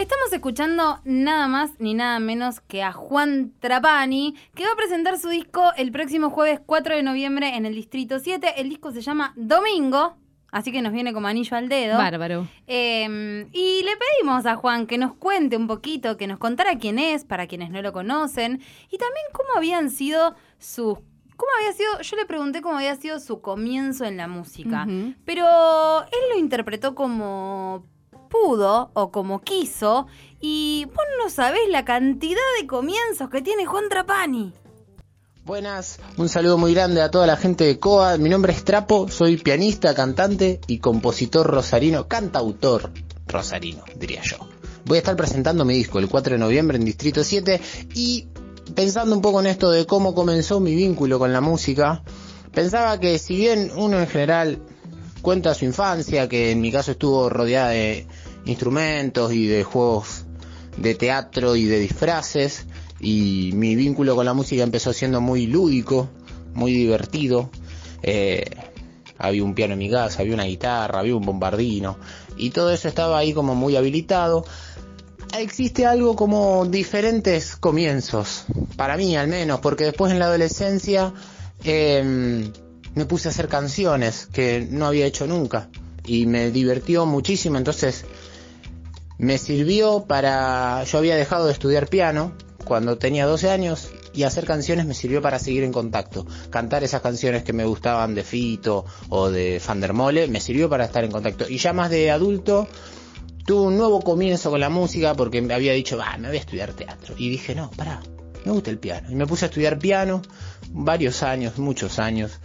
Estamos escuchando nada más ni nada menos que a Juan Trapani, que va a presentar su disco el próximo jueves 4 de noviembre en el Distrito 7. El disco se llama Domingo, así que nos viene como anillo al dedo. Bárbaro. Eh, y le pedimos a Juan que nos cuente un poquito, que nos contara quién es, para quienes no lo conocen, y también cómo habían sido sus... ¿Cómo había sido? Yo le pregunté cómo había sido su comienzo en la música, pero él lo interpretó como pudo o como quiso, y vos no sabés la cantidad de comienzos que tiene Juan Trapani. Buenas, un saludo muy grande a toda la gente de COA. Mi nombre es Trapo, soy pianista, cantante y compositor rosarino, cantautor rosarino, diría yo. Voy a estar presentando mi disco el 4 de noviembre en Distrito 7 y pensando un poco en esto de cómo comenzó mi vínculo con la música, pensaba que si bien uno en general cuenta su infancia, que en mi caso estuvo rodeada de instrumentos y de juegos de teatro y de disfraces y mi vínculo con la música empezó siendo muy lúdico, muy divertido. Eh, había un piano en mi casa, había una guitarra, había un bombardino y todo eso estaba ahí como muy habilitado. Existe algo como diferentes comienzos, para mí al menos, porque después en la adolescencia eh, me puse a hacer canciones que no había hecho nunca y me divirtió muchísimo, entonces me sirvió para... Yo había dejado de estudiar piano cuando tenía 12 años y hacer canciones me sirvió para seguir en contacto. Cantar esas canciones que me gustaban de Fito o de Fandermole me sirvió para estar en contacto. Y ya más de adulto tuve un nuevo comienzo con la música porque me había dicho, va, me voy a estudiar teatro. Y dije, no, pará, me gusta el piano. Y me puse a estudiar piano varios años, muchos años.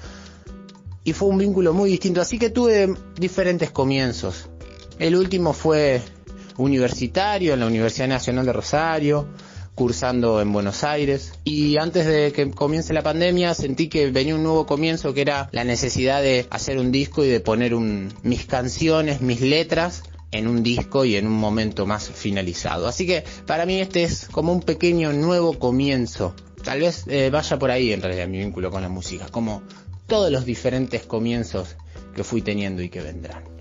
Y fue un vínculo muy distinto. Así que tuve diferentes comienzos. El último fue universitario en la Universidad Nacional de Rosario, cursando en Buenos Aires. Y antes de que comience la pandemia sentí que venía un nuevo comienzo que era la necesidad de hacer un disco y de poner mis canciones, mis letras en un disco y en un momento más finalizado. Así que para mí este es como un pequeño nuevo comienzo. Tal vez eh, vaya por ahí en realidad mi vínculo con la música, como todos los diferentes comienzos que fui teniendo y que vendrán.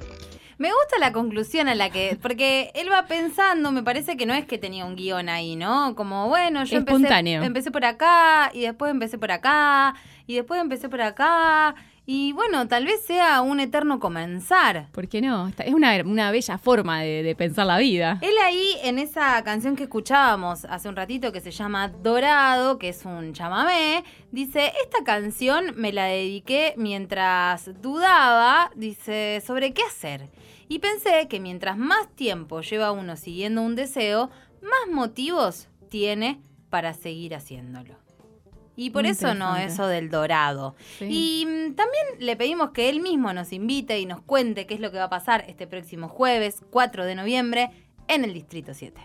Me gusta la conclusión a la que, porque él va pensando, me parece que no es que tenía un guion ahí, ¿no? Como, bueno, yo empecé, empecé por acá, y después empecé por acá, y después empecé por acá, y bueno, tal vez sea un eterno comenzar. ¿Por qué no? Es una, una bella forma de, de pensar la vida. Él ahí, en esa canción que escuchábamos hace un ratito, que se llama Dorado, que es un chamamé, dice, esta canción me la dediqué mientras dudaba, dice, sobre qué hacer. Y pensé que mientras más tiempo lleva uno siguiendo un deseo, más motivos tiene para seguir haciéndolo. Y por Muy eso no eso del dorado. Sí. Y mm, también le pedimos que él mismo nos invite y nos cuente qué es lo que va a pasar este próximo jueves, 4 de noviembre, en el Distrito 7.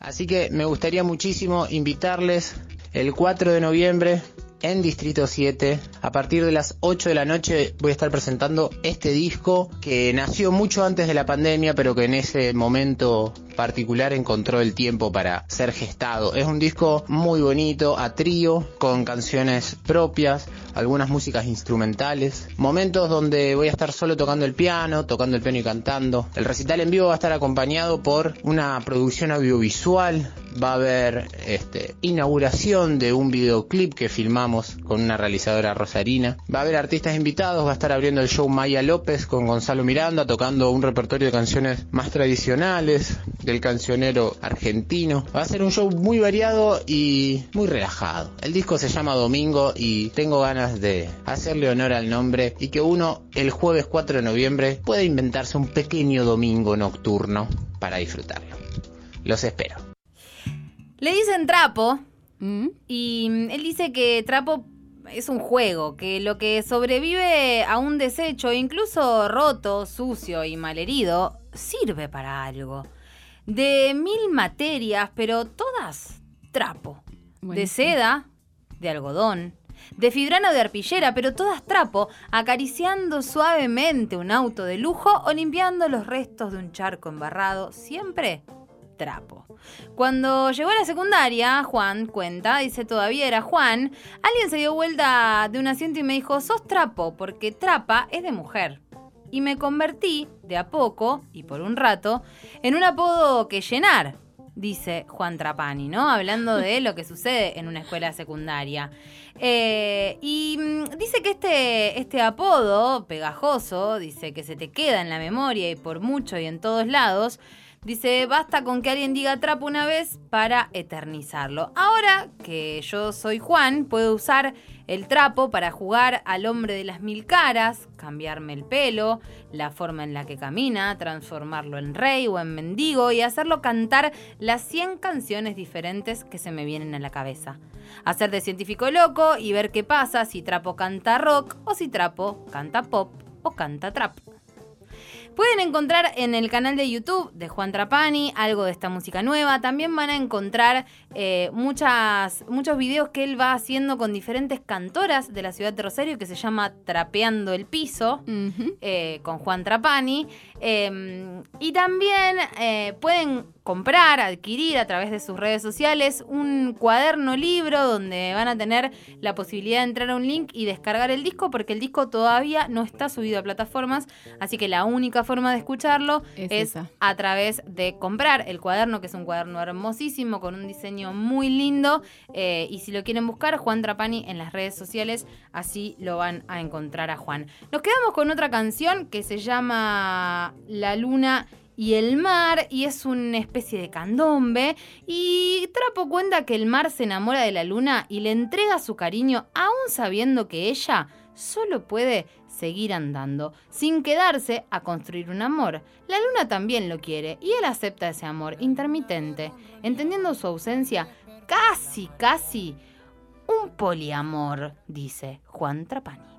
Así que me gustaría muchísimo invitarles el 4 de noviembre en Distrito 7. A partir de las 8 de la noche voy a estar presentando este disco que nació mucho antes de la pandemia, pero que en ese momento particular encontró el tiempo para ser gestado. Es un disco muy bonito, a trío, con canciones propias, algunas músicas instrumentales, momentos donde voy a estar solo tocando el piano, tocando el piano y cantando. El recital en vivo va a estar acompañado por una producción audiovisual, va a haber este, inauguración de un videoclip que filmamos con una realizadora rosarina, va a haber artistas invitados, va a estar abriendo el show Maya López con Gonzalo Miranda tocando un repertorio de canciones más tradicionales del cancionero argentino. Va a ser un show muy variado y muy relajado. El disco se llama Domingo y tengo ganas de hacerle honor al nombre y que uno el jueves 4 de noviembre pueda inventarse un pequeño domingo nocturno para disfrutarlo. Los espero. Le dicen trapo ¿Mm? y mm, él dice que trapo es un juego, que lo que sobrevive a un desecho, incluso roto, sucio y malherido, sirve para algo. De mil materias, pero todas trapo. De seda, de algodón, de fibrano de arpillera, pero todas trapo, acariciando suavemente un auto de lujo o limpiando los restos de un charco embarrado, siempre trapo. Cuando llegó a la secundaria, Juan cuenta, dice todavía era Juan, alguien se dio vuelta de un asiento y me dijo, sos trapo, porque trapa es de mujer. y me convertí, de a poco y por un rato, en un apodo que llenar, dice Juan Trapani, ¿no? Hablando de lo que sucede en una escuela secundaria. Eh, y mm, dice que este, este apodo pegajoso, dice que se te queda en la memoria y por mucho y en todos lados, Dice, basta con que alguien diga trapo una vez para eternizarlo. Ahora que yo soy Juan, puedo usar el trapo para jugar al hombre de las mil caras, cambiarme el pelo, la forma en la que camina, transformarlo en rey o en mendigo y hacerlo cantar las 100 canciones diferentes que se me vienen a la cabeza. Hacer de científico loco y ver qué pasa si trapo canta rock o si trapo canta pop o canta trap. Pueden encontrar en el canal de YouTube de Juan Trapani algo de esta música nueva. También van a encontrar eh, muchas, muchos videos que él va haciendo con diferentes cantoras de la ciudad de Rosario que se llama Trapeando el Piso eh, con Juan Trapani. Em, y también eh, pueden comprar, adquirir a través de sus redes sociales un cuaderno libro donde van a tener la posibilidad de entrar a un link y descargar el disco porque el disco todavía no está subido a plataformas, así que la única forma de escucharlo es, a través de comprar el cuaderno, que es un cuaderno hermosísimo con un diseño muy lindo eh, y si lo quieren buscar, Juan Trapani en las redes sociales, así lo van a encontrar a Juan. Nos quedamos con otra canción que se llama La Luna y el mar, y es una especie de candombe, y Trapo cuenta que el mar se enamora de la luna y le entrega su cariño, aún sabiendo que ella solo puede seguir andando, sin quedarse a construir un amor. La luna también lo quiere, y él acepta ese amor intermitente, entendiendo su ausencia casi, casi un poliamor, dice Juan Trapani.